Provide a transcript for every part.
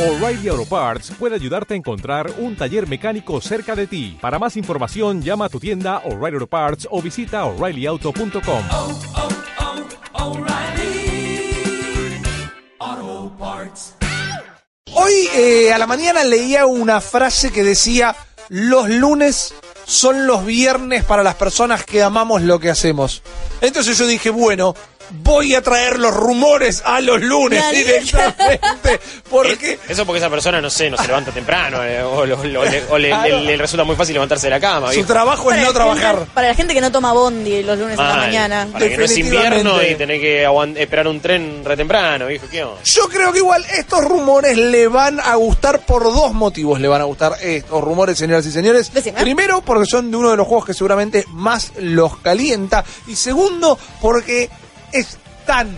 O'Reilly Auto Parts puede ayudarte a encontrar un taller mecánico cerca de ti. Para más información, llama a tu tienda O'Reilly Auto Parts o visita oreillyauto.com. oh, oh, Parts. Hoy eh, a la mañana leía una frase que decía, los lunes son los viernes para las personas que amamos lo que hacemos. Entonces yo dije, bueno, voy a traer los rumores a los lunes Dale. directamente. Porque Eso porque esa persona, no sé, no se levanta temprano eh, o, lo- lo- le, o le- le- le resulta muy fácil levantarse de la cama. su viejo. trabajo es no trabajar. gente- para la gente que no toma bondi los lunes a la Mal, mañana. Para que no es invierno y tener que esperar un tren re temprano, viejo. ¿Qué onda? Yo creo que igual estos rumores le van a gustar por dos motivos. Le van a gustar estos rumores, señoras y señores. Decime. Primero, porque son de uno de los juegos que seguramente más los calienta. Y segundo, porque es tan,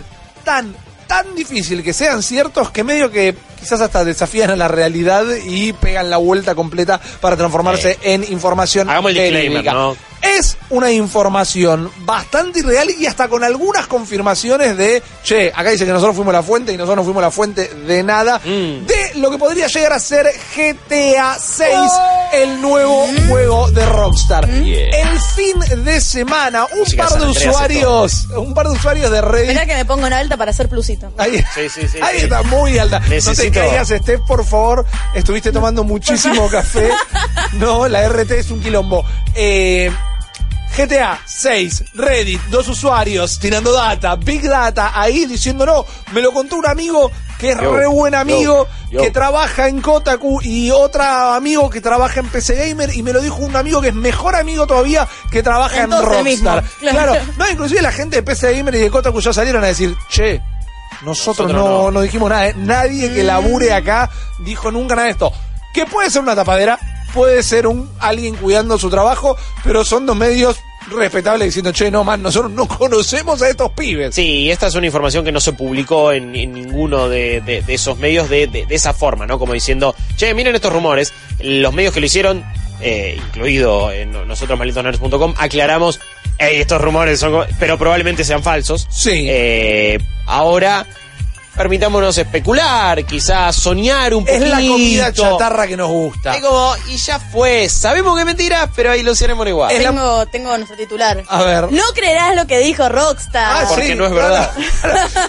tan, tan difícil que sean ciertos que medio que quizás hasta desafían a la realidad y pegan la vuelta completa para transformarse en información Hagamos el disclaimer. ¿no? Es una información bastante irreal y hasta con algunas confirmaciones de, che, acá dice que nosotros fuimos la fuente y nosotros no fuimos la fuente de nada, Mm. de lo que podría llegar a ser GTA 6, el nuevo juego de Rockstar. El fin de semana, un Música par de usuarios, un par de usuarios de Reddit. Esperá que me pongo en alta para hacer plusito. Ahí, Sí, sí, sí, ahí sí. está muy alta. No te caigas, Steph, por favor. Estuviste tomando muchísimo café. No, la RT es un quilombo. Eh, GTA 6, Reddit, dos usuarios tirando data, Big Data, ahí diciendo no, me lo contó un amigo que es Yo, re buen amigo, yo, yo. que trabaja en Kotaku y otro amigo que trabaja en PC Gamer y me lo dijo un amigo que es mejor amigo todavía que trabaja en mismo, Rockstar. claro. claro, no, inclusive la gente de PC Gamer y de Kotaku ya salieron a decir, che, nosotros, Nosotros no, no. no dijimos nada, ¿eh? nadie que labure acá dijo nunca nada de esto. Que puede ser una tapadera, puede ser un alguien cuidando su trabajo, pero son dos medios respetables diciendo, che, no, man, nosotros no conocemos a estos pibes. Sí, esta es una información que no se publicó en, en ninguno de, de- de esos medios de, esa forma, ¿no? Como diciendo, che, miren estos rumores. Los medios que lo hicieron, eh, incluido en nosotros malditosnerds.com, aclaramos, "Ey, estos rumores son, pero probablemente sean falsos. Sí. Eh, ahora, permitámonos especular, quizás soñar un es poquito. la comida chatarra que nos gusta. Es como, y ya fue, sabemos que es mentira, pero ahí lo hacemos igual. Es la- Tengo, tengo nuestro titular. A ver. No creerás lo que dijo Rockstar. Ah, Porque no es verdad.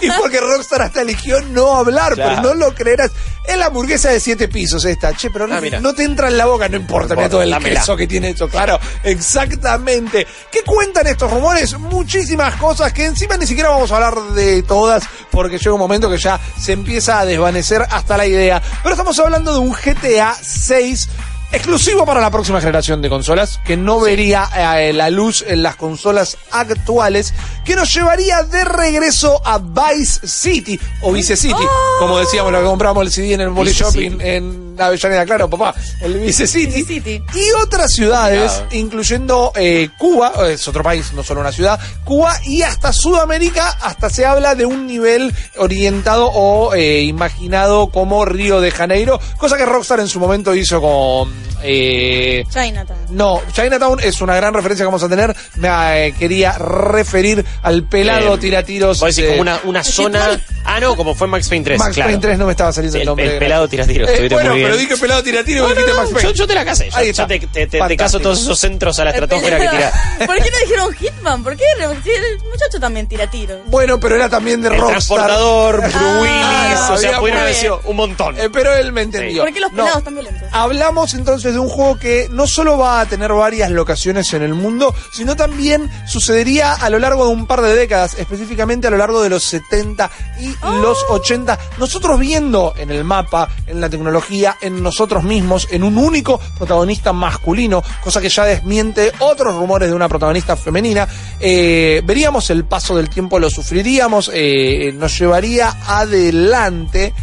y porque Rockstar hasta eligió no hablar, Claro. pero no lo creerás. Es la hamburguesa de siete pisos esta, che, pero no, Ah, no te entra en la boca, no importa, No mira importa, todo el dámela. queso que tiene esto, claro, exactamente. ¿Qué cuentan estos rumores? Muchísimas cosas que encima ni siquiera vamos a hablar de todas, porque llega un momento que ya se empieza a desvanecer hasta la idea. Pero estamos hablando de un GTA 6 exclusivo para la próxima generación de consolas, que no vería eh, la luz en las consolas actuales, que nos llevaría de regreso a Vice City, o Vice City, como decíamos, lo que compramos el CD en el Vice Shopping en Avellaneda, claro, papá, el Vice City. Vice City. Y otras ciudades, incluyendo eh, Cuba, es otro país, no solo una ciudad, Cuba y hasta Sudamérica, hasta se habla de un nivel orientado o eh, imaginado como Río de Janeiro, cosa que Rockstar en su momento hizo con... eh, Chinatown. no, Chinatown es una gran referencia que vamos a tener. Me eh, quería referir al pelado Eh, tiratiros. Vos decís de como una, una zona. Ah, no, como fue Max Payne 3. Max claro. Payne 3 no me estaba saliendo el, El- nombre. el pelado tiratiros, Eh, estuviste bueno, muy bien. Pero dije pelado tiratiros y No, dijiste no, Max no, Payne. yo, yo te la casé. Yo, Ahí yo está. te, te, te- te Fantástico. caso todos esos centros a la estratosfera que tira. ¿Por qué no dijeron Hitman? ¿Por qué? El muchacho también tira tiros. Bueno, pero era también de El Rockstar. transportador, Bruce Ah, Willis, o sea, pudieron haber sido un montón. Eh, pero él me entendió. ¿Por qué los No. pelados tan violentos? Hablamos entonces de un juego que no solo va a tener varias locaciones en el mundo, sino también sucedería a lo largo de un par de décadas, específicamente a lo largo de los 70 y los 80. Nosotros viendo en el mapa, en la tecnología, en nosotros mismos, en un único protagonista masculino, cosa que ya desmiente otros rumores de una protagonista femenina, eh, veríamos el paso del tiempo, lo sufriríamos, eh, nos llevaría adelante.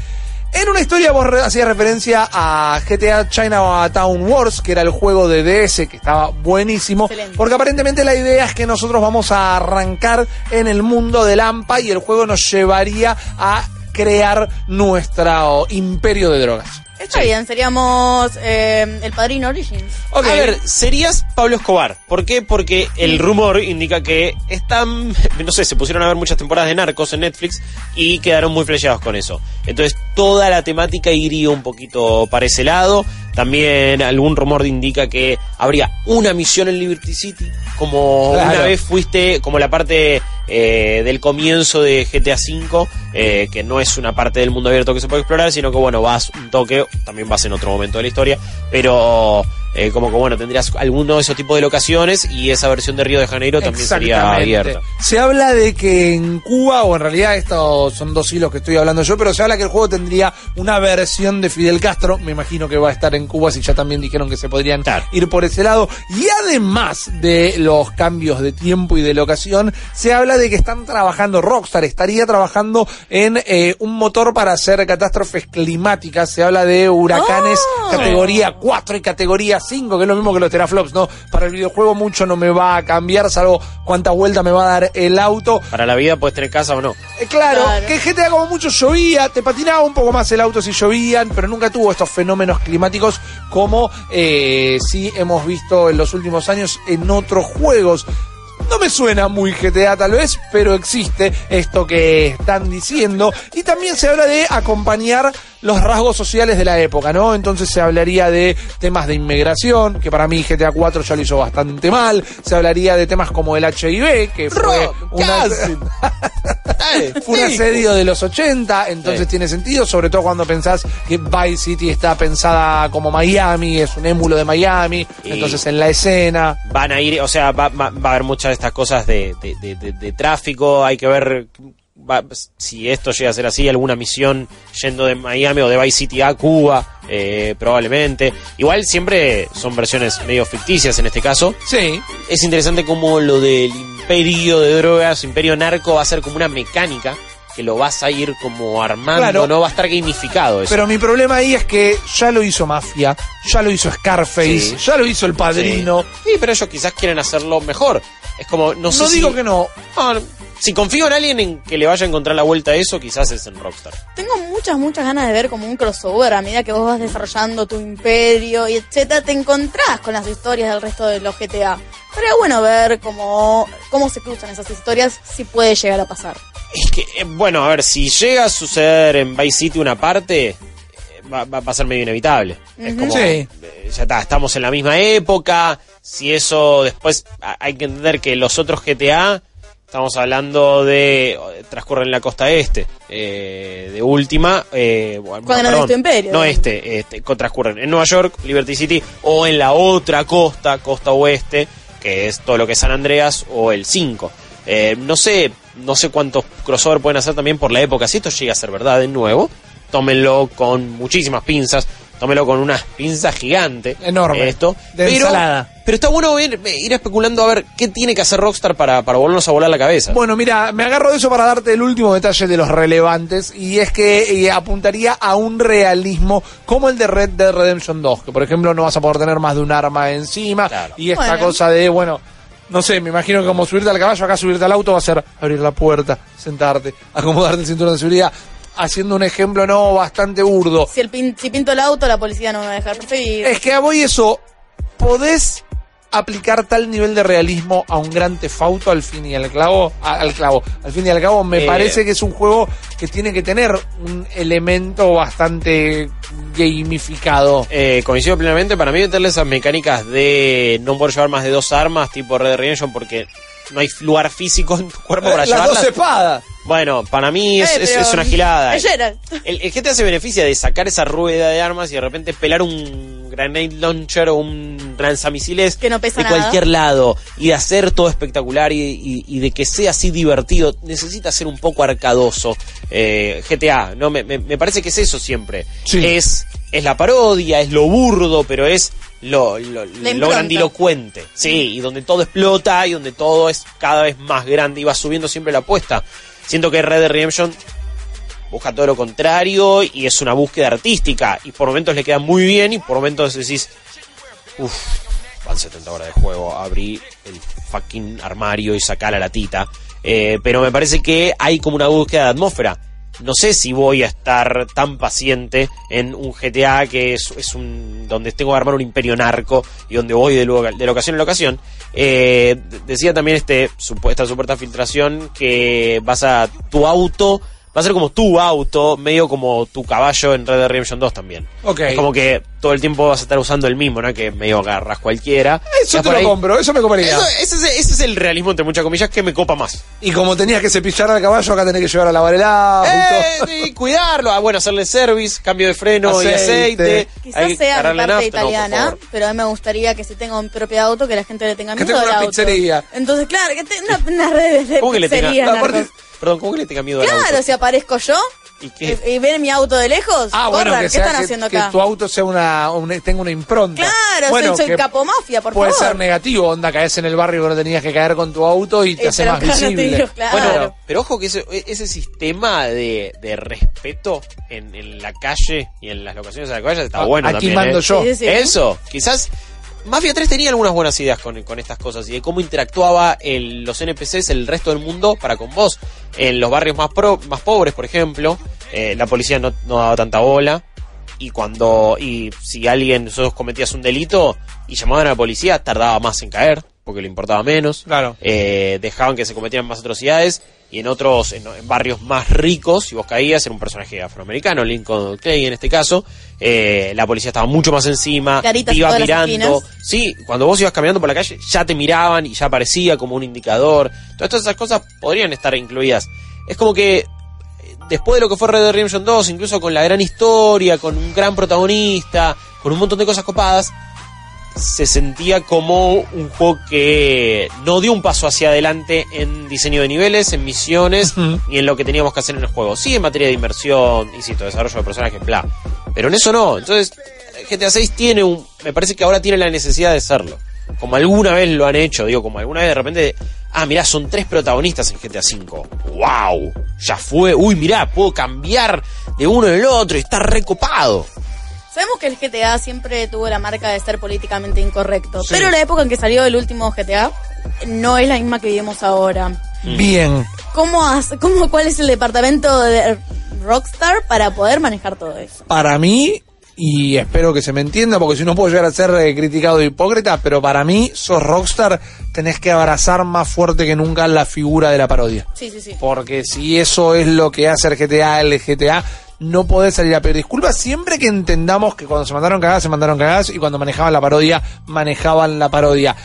En una historia vos hacías referencia a GTA Chinatown Wars, que era el juego de DS, que estaba buenísimo, Excelente. porque aparentemente la idea es que nosotros vamos a arrancar en el mundo del AMPA y el juego nos llevaría a crear nuestro imperio de drogas. Está Sí. bien, seríamos eh, el padrino Origins. Ok. A ver, serías Pablo Escobar. ¿Por qué? Porque el rumor indica que están, no sé, se pusieron a ver muchas temporadas de Narcos en Netflix y quedaron muy flasheados con eso. Entonces, toda la temática iría un poquito para ese lado. También algún rumor indica que habría una misión en Liberty City, como Claro. una vez fuiste, como la parte eh, del comienzo de GTA V, eh, que no es una parte del mundo abierto que se puede explorar, sino que bueno, vas un toque, también vas en otro momento de la historia, pero eh, como que bueno, tendrías alguno de esos tipos de locaciones y esa versión de Río de Janeiro también sería abierta. Se habla de que en Cuba, o en realidad estos son dos hilos que estoy hablando yo, pero se habla que el juego tendría una versión de Fidel Castro. Me imagino que va a estar en Cuba, si ya también dijeron que se podrían Claro. ir por ese lado. Y además de los cambios de tiempo y de locación, se habla de que están trabajando, Rockstar estaría trabajando en eh, un motor para hacer catástrofes climáticas. Se habla de huracanes Oh. categoría 4 y categoría 5, que es lo mismo que los teraflops, ¿no? Para el videojuego mucho no me va a cambiar, salvo cuántas vueltas me va a dar el auto. Para la vida puedes tener casa o no. Eh, claro, Claro. que GTA como mucho llovía, te patinaba un poco más el auto si llovían, pero nunca tuvo estos fenómenos climáticos como eh, sí hemos visto en los últimos años en otros juegos. No me suena muy GTA tal vez, pero existe esto que están diciendo. Y también se habla de acompañar los rasgos sociales de la época, ¿no? Entonces se hablaría de temas de inmigración, que para mí GTA 4 ya lo hizo bastante mal. Se hablaría de temas como el HIV, que fue una... un asedio de los 80, entonces Sí. tiene sentido, sobre todo cuando pensás que Vice City está pensada como Miami, es un émulo de Miami, Y- entonces en la escena... van a ir, o sea, va, va- va a haber muchas de estas cosas de, de- de- de- de tráfico, hay que ver va- si esto llega a ser así, alguna misión yendo de Miami o de Vice City a Cuba, eh, probablemente. Igual siempre son versiones medio ficticias en este caso. Sí, Es interesante como lo del imperio de drogas, imperio narco, va a ser como una mecánica que lo vas a ir como armando, Claro. no va a estar gamificado eso. pero mi problema ahí es que ya lo hizo Mafia, ya lo hizo Scarface, Sí. ya lo hizo El Padrino. Sí, pero ellos quizás quieren hacerlo mejor. Es como, no sé No si- digo que no, No, no. Si confío en alguien en que le vaya a encontrar la vuelta a eso, quizás es en Rockstar. Tengo muchas, muchas ganas de ver como un crossover a medida que vos vas desarrollando tu imperio y etcétera, te encontrás con las historias del resto de los GTA. Sería bueno ver cómo, cómo se cruzan esas historias, si puede llegar a pasar. Es que, eh, bueno, a ver, si llega a suceder en Vice City una parte, eh, va, va- va a ser medio inevitable. Es como, Sí. eh, ya está, estamos en la misma época. Si eso después, hay que entender que los otros GTA, estamos hablando de, transcurren en la costa este, eh, de última. Eh, bueno, Cuando no perdón, tu imperio, No este, este, transcurren en Nueva York, Liberty City, o en la otra costa, costa oeste, que es todo lo que es San Andreas, o el 5. Eh, no sé, no sé cuántos crossover pueden hacer también por la época. Si esto llega a ser verdad de nuevo, tómenlo con muchísimas pinzas, tómenlo con una pinza gigante. Enorme, Esto. de pero, ensalada. pero está bueno ir, ir especulando a ver qué tiene que hacer Rockstar para, para volvernos a volar la cabeza. Bueno, mira, me agarro de eso para darte el último detalle de los relevantes y es que eh, apuntaría a un realismo como el de Red Dead Redemption 2, que por ejemplo no vas a poder tener más de un arma encima Claro. y esta Bueno. cosa de, bueno, no sé, me imagino que como subirte al caballo, acá subirte al auto va a ser abrir la puerta, sentarte, acomodarte el cinturón de seguridad, haciendo un ejemplo no bastante burdo. Si, el pin- si pinto el auto, la policía no me va a dejar perseguir. Es que a voy eso, ¿podés aplicar tal nivel de realismo a un gran tefauto al fin y al clavo? A- al clavo. Al fin y al cabo, me Eh. parece que es un juego que tiene que tener un elemento bastante gamificado. Eh, coincido plenamente, para mí meterle esas mecánicas de no poder llevar más de dos armas tipo Red Redemption porque no hay lugar físico en tu cuerpo para Eh, Las llevarlas. dos espadas. Bueno, para mí es, Eh, es- una gilada. El, el GTA se beneficia de sacar esa rueda de armas y de repente pelar un grenade launcher o un lanzamisiles Que no pesa de nada. cualquier lado y de hacer todo espectacular y, y- y de que sea así divertido. Necesita ser un poco arcadoso. Eh, GTA, ¿no? Me, me- me parece que es eso siempre. Sí. Es, es la parodia, es lo burdo, pero es lo, lo, lo grandilocuente. Sí, y donde todo explota y donde todo es cada vez más grande y va subiendo siempre la apuesta. Siento que Red Dead Redemption busca todo lo contrario y es una búsqueda artística y por momentos le queda muy bien y por momentos decís, uff, van 70 horas de juego, abrí el fucking armario y sacá la latita. Eh, pero me parece que hay como una búsqueda de atmósfera. No sé si voy a estar tan paciente en un GTA que es, es un donde tengo que armar un imperio narco y donde voy de, lugar- de locación en locación. Eh, d- decía también este esta supuesta filtración que vas a tu auto va a ser como tu auto, medio como tu caballo en Red Dead Redemption 2 también. Ok. Es como que todo el tiempo vas a estar usando el mismo, ¿no? Que medio agarras cualquiera. Eso Ya te lo ahí- compro, eso me coparía. Eso- ese, es, ese es el realismo, entre muchas comillas, que me copa más. Y como tenías que cepillar al caballo, acá tenés que llevar a lavar el auto. Eh, y cuidarlo, ah, bueno, hacerle service, cambio de freno y Aceite. Quizás hay que sea mi parte nafta, italiana, pero a mí me gustaría que si tengo un propio auto, que la gente le tenga Que miedo tenga al una auto. pizzería. Entonces, claro, que tenga una, una red de ¿Cómo que le tenga- No. Perdón, ¿cómo que le tenga miedo al Claro, si aparezco yo ¿Y qué? y, y ven mi auto de lejos, Ah, bueno, corran, que, ¿qué sea, están que, haciendo que acá? tu auto sea una, una- tenga una impronta. Claro, bueno, soy, soy que capomafia, por puede favor. ser negativo, onda, caes en el barrio que no tenías que caer con tu auto y te Eh, hace más claro, visible. digo, claro. Bueno, pero ojo que ese, ese sistema de, de respeto en, en la calle y en las locaciones de la calle está Ah, bueno Aquí también. mando ¿eh? yo. Sí, sí, sí. Eso, quizás Mafia 3 tenía algunas buenas ideas con, estas cosas y de cómo interactuaba el- los NPCs, el resto del mundo para con vos. En los barrios más, pro- más pobres, por ejemplo, eh, la policía no, no daba tanta bola y cuando y si alguien nosotros cometías un delito y llamaban a la policía tardaba más en caer porque le importaba menos. Claro. Eh, dejaban que se cometieran más atrocidades y en otros en, en barrios más ricos si vos caías era un personaje afroamericano Lincoln Clay en este caso eh, la policía estaba mucho más encima Caritas te iba mirando. sí cuando vos ibas caminando por la calle ya te miraban y ya aparecía como un indicador. Todas esas cosas podrían estar incluidas. Es como que después de lo que fue Red Dead Redemption 2, incluso con la gran historia, con un gran protagonista, con un montón de cosas copadas, se sentía como un juego que no dio un paso hacia adelante en diseño de niveles, en misiones, ni en lo que teníamos que hacer en el juego. Sí, en materia de inversión, insisto, desarrollo de personajes, bla. Pero en eso no. Entonces, GTA 6 tiene un. Me parece que ahora tiene la necesidad de serlo. Como alguna vez lo han hecho, digo, como alguna vez de repente. Ah, mirá, son tres protagonistas en GTA 5. ¡Wow! Ya fue. Uy, mirá, puedo cambiar de uno en el otro y está recopado. Sabemos que el GTA siempre tuvo la marca de ser políticamente incorrecto, Sí. pero la época en que salió el último GTA no es la misma que vivimos ahora. Bien. ¿Cómo, has- cómo, ¿Cuál es el departamento de Rockstar para poder manejar todo eso? Para mí, y espero que se me entienda, porque si no puedo llegar a ser eh, criticado de hipócrita, pero para mí, sos rockstar, tenés que abrazar más fuerte que nunca la figura de la parodia. Sí, sí, sí. Porque si eso es lo que hace el GTA, el GTA, no podés salir a pedir disculpas siempre que entendamos que cuando se mandaron cagadas, se mandaron cagadas y cuando manejaban la parodia, manejaban la parodia.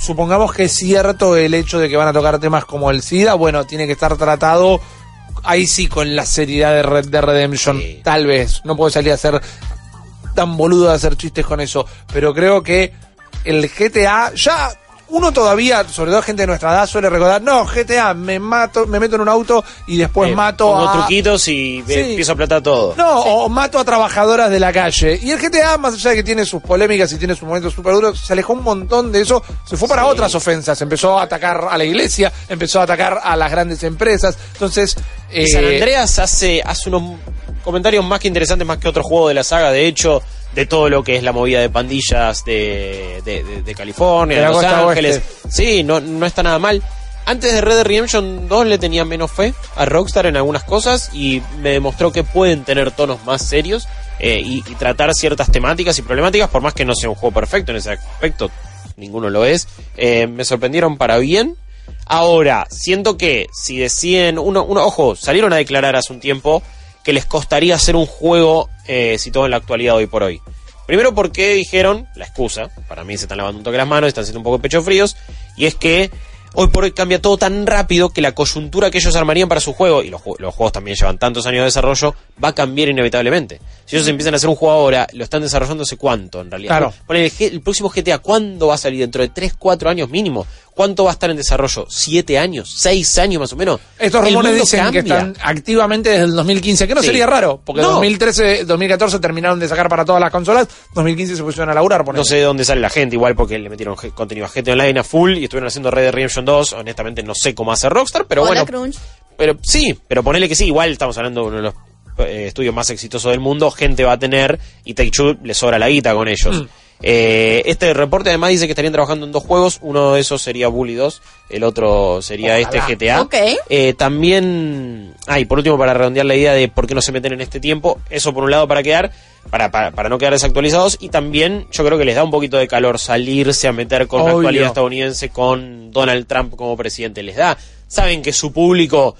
Supongamos que es cierto el hecho de que van a tocar temas como el SIDA, bueno, tiene que estar tratado ahí sí con la seriedad de Red Dead Redemption, Sí. tal vez. No puedo salir a hacer tan boludo de hacer chistes con eso, pero creo que el GTA ya uno todavía, sobre todo gente de nuestra edad, suele recordar, no, GTA, me mato, me meto en un auto y después Eh, mato pongo a truquitos y eh, Sí. empiezo a aplatar todo. no, o mato a trabajadoras de la calle. Y el GTA, más allá de que tiene sus polémicas y tiene sus momentos súper duros, se alejó un montón de eso, se fue para Sí. otras ofensas. Empezó a atacar a la iglesia, empezó a atacar a las grandes empresas. Entonces, Y eh, San Andreas hace, hace unos comentarios más que interesantes, más que otro juego de la saga, de hecho, de todo lo que es la movida de pandillas de, de, de- de California, De Los Ángeles. oeste. Sí, no, no está nada mal. Antes de Red Dead Redemption 2 le tenía menos fe a Rockstar en algunas cosas y me demostró que pueden tener tonos más serios eh, y, y tratar ciertas temáticas y problemáticas, por más que no sea un juego perfecto en ese aspecto, ninguno lo es. Eh, me sorprendieron para bien. Ahora, siento que si deciden, uno, uno, ojo, salieron a declarar hace un tiempo que les costaría hacer un juego eh, situado en la actualidad hoy por hoy. Primero porque dijeron, la excusa, para mí se están lavando un toque las manos, están siendo un poco pecho fríos, y es que hoy por hoy cambia todo tan rápido que la coyuntura que ellos armarían para su juego, y los, los juegos también llevan tantos años de desarrollo, va a cambiar inevitablemente. Si ellos empiezan a hacer un juego ahora, lo están desarrollando hace cuánto en realidad. Claro. El, el próximo GTA, ¿cuándo va a salir? ¿Dentro de 3, 4 años mínimo? ¿Cuánto va a estar en desarrollo? ¿7 años? ¿6 años más o menos? estos rumores dicen que están activamente desde el 2015, que no Sí. sería raro, porque No. 2013, 2014 terminaron de sacar para todas las consolas, 2015 se pusieron a laburar. No sé de dónde sale la gente, igual porque le metieron contenido a GTA Online a full y estuvieron haciendo Red Dead Redemption 2. Honestamente no sé cómo hace Rockstar, pero Hola, bueno. Crunch. Pero sí, pero ponele que sí, igual estamos hablando de uno de los eh, estudios más exitosos del mundo, gente va a tener y Take Two le sobra la guita con ellos. Eh, este reporte además dice que estarían trabajando en dos juegos, uno de esos sería Bully 2, el otro sería Ojalá. este GTA. Eh, también, ah, y por último para redondear la idea de por qué no se meten en este tiempo, eso por un lado para quedar, para, para, para no quedar desactualizados y también yo creo que les da un poquito de calor salirse a meter con la actualidad estadounidense con Donald Trump como presidente, les da, saben que su público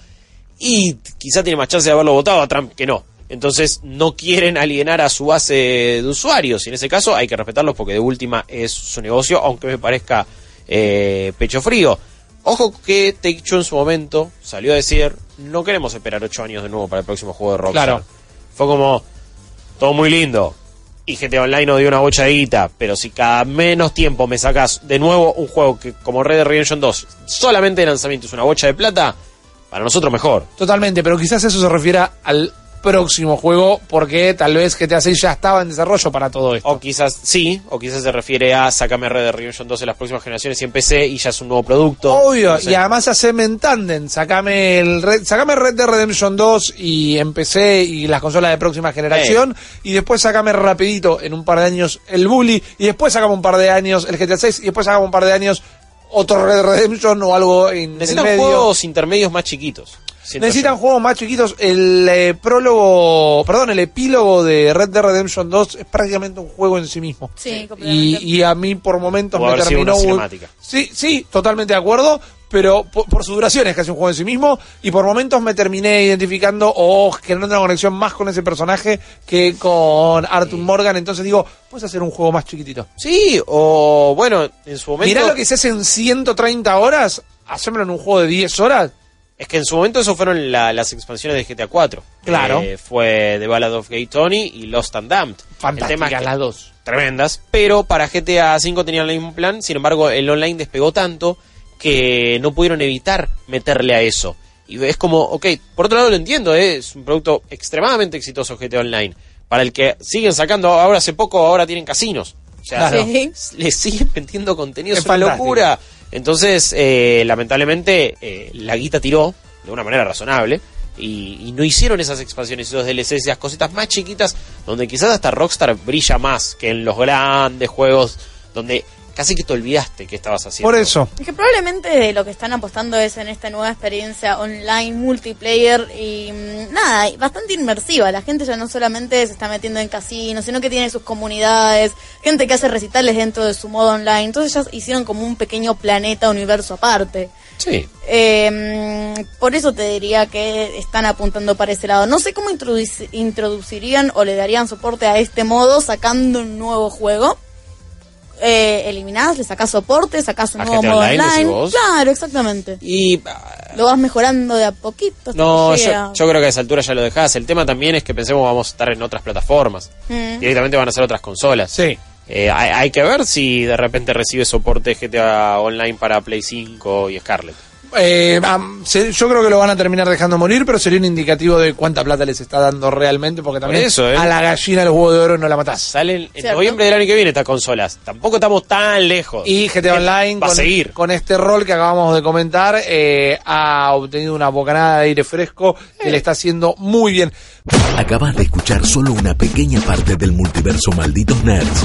y quizá tiene más chance de haberlo votado a Trump que no. Entonces no quieren alienar a su base de usuarios. Y en ese caso hay que respetarlos porque de última es su negocio, aunque me parezca eh, pecho frío. Ojo que Take Two en su momento salió a decir, no queremos esperar ocho años de nuevo para el próximo juego de Rockstar. Claro. Fue como, todo muy lindo. Y GTA Online nos dio una bocha de guita, pero si cada menos tiempo me sacas de nuevo un juego que como Red Dead Redemption 2 solamente de lanzamiento es una bocha de plata, para nosotros mejor. Totalmente, pero quizás eso se refiera al próximo juego, porque tal vez GTA 6 ya estaba en desarrollo para todo esto. O quizás sí, o quizás se refiere a sacarme Red Dead Redemption 2 en las próximas generaciones y en PC y ya es un nuevo producto. Obvio, No sé. y además haceme en. Sacame, el Red, sacame Red Dead Redemption 2 y empecé y las consolas de próxima generación. Y después sacame rapidito, en un par de años, el Bully. Y después sacame un par de años el GTA 6. Y después sacame un par de años otro Red Dead Redemption o algo en el Necesitan medio. juegos intermedios más chiquitos. Necesitan juegos más chiquitos. El eh, prólogo, perdón, el epílogo de Red Dead Redemption 2 es prácticamente un juego en sí mismo. Sí, completamente. Y, y a mí por momentos me haber sido terminó... una cinemática. Sí, sí, totalmente de acuerdo, pero por, por su duración es casi un juego en sí mismo y por momentos me terminé identificando o generando una conexión más con ese personaje que con Arthur Morgan, entonces digo, puedes hacer un juego más chiquitito. Sí, o bueno, en su momento. Mirá lo que se hace en 130 horas, hacémoslo en un juego de 10 horas. Es que en su momento eso fueron la- las expansiones de GTA 4. Claro. Eh, fue The Ballad of Gay Tony y Lost and Damned. Fantásticas es que- las dos. tremendas, pero para GTA V tenían el mismo plan, sin embargo el online despegó tanto que no pudieron evitar meterle a eso. Y es como, ok, por otro lado lo entiendo, ¿eh? es un producto extremadamente exitoso GTA Online, para el que siguen sacando, ahora hace poco, ahora tienen casinos. O sea, Claro. Sí. le siguen vendiendo contenido, Es es una fantástico. locura. Entonces, eh, lamentablemente, eh, la guita tiró de una manera razonable. Y, y no hicieron esas expansiones, esos DLCs, esas cositas más chiquitas, donde quizás hasta Rockstar brilla más que en los grandes juegos, donde casi que te olvidaste que estabas haciendo. Por eso. Es que probablemente lo que están apostando es en esta nueva experiencia online, multiplayer y mm, nada, y bastante inmersiva. La gente ya no solamente se está metiendo en casinos, sino que tiene sus comunidades, gente que hace recitales dentro de su modo online. Entonces ya hicieron como un pequeño planeta, universo aparte. Sí. Eh, por eso te diría que están apuntando para ese lado. No sé cómo introduci- introducirían o le darían soporte a este modo sacando un nuevo juego. Eh, eliminás, le sacás soporte, sacás un ¿A nuevo modo Online, online. decís vos? Claro, exactamente. Y ah, Lo vas mejorando de a poquito. hasta no, que yo, creo que a esa altura ya lo dejás. El tema también es que pensemos vamos a estar en otras plataformas. Mm. Directamente van a ser otras consolas. Sí. Eh, hay, hay que ver si de repente recibe soporte GTA Online para Play 5 y Scarlet. Eh, yo creo que lo van a terminar dejando morir, pero sería un indicativo de cuánta plata les está dando realmente, porque también eso, ¿eh? a la gallina los huevos de oro no la matás. Salen en Cierto. noviembre del año que viene estas consolas. Tampoco estamos tan lejos. Y GTA Online, va a con, seguir. con este rol que acabamos de comentar, eh, ha obtenido una bocanada de aire fresco que le está haciendo muy bien. Acabas de escuchar solo una pequeña parte del multiverso Malditos Nerds.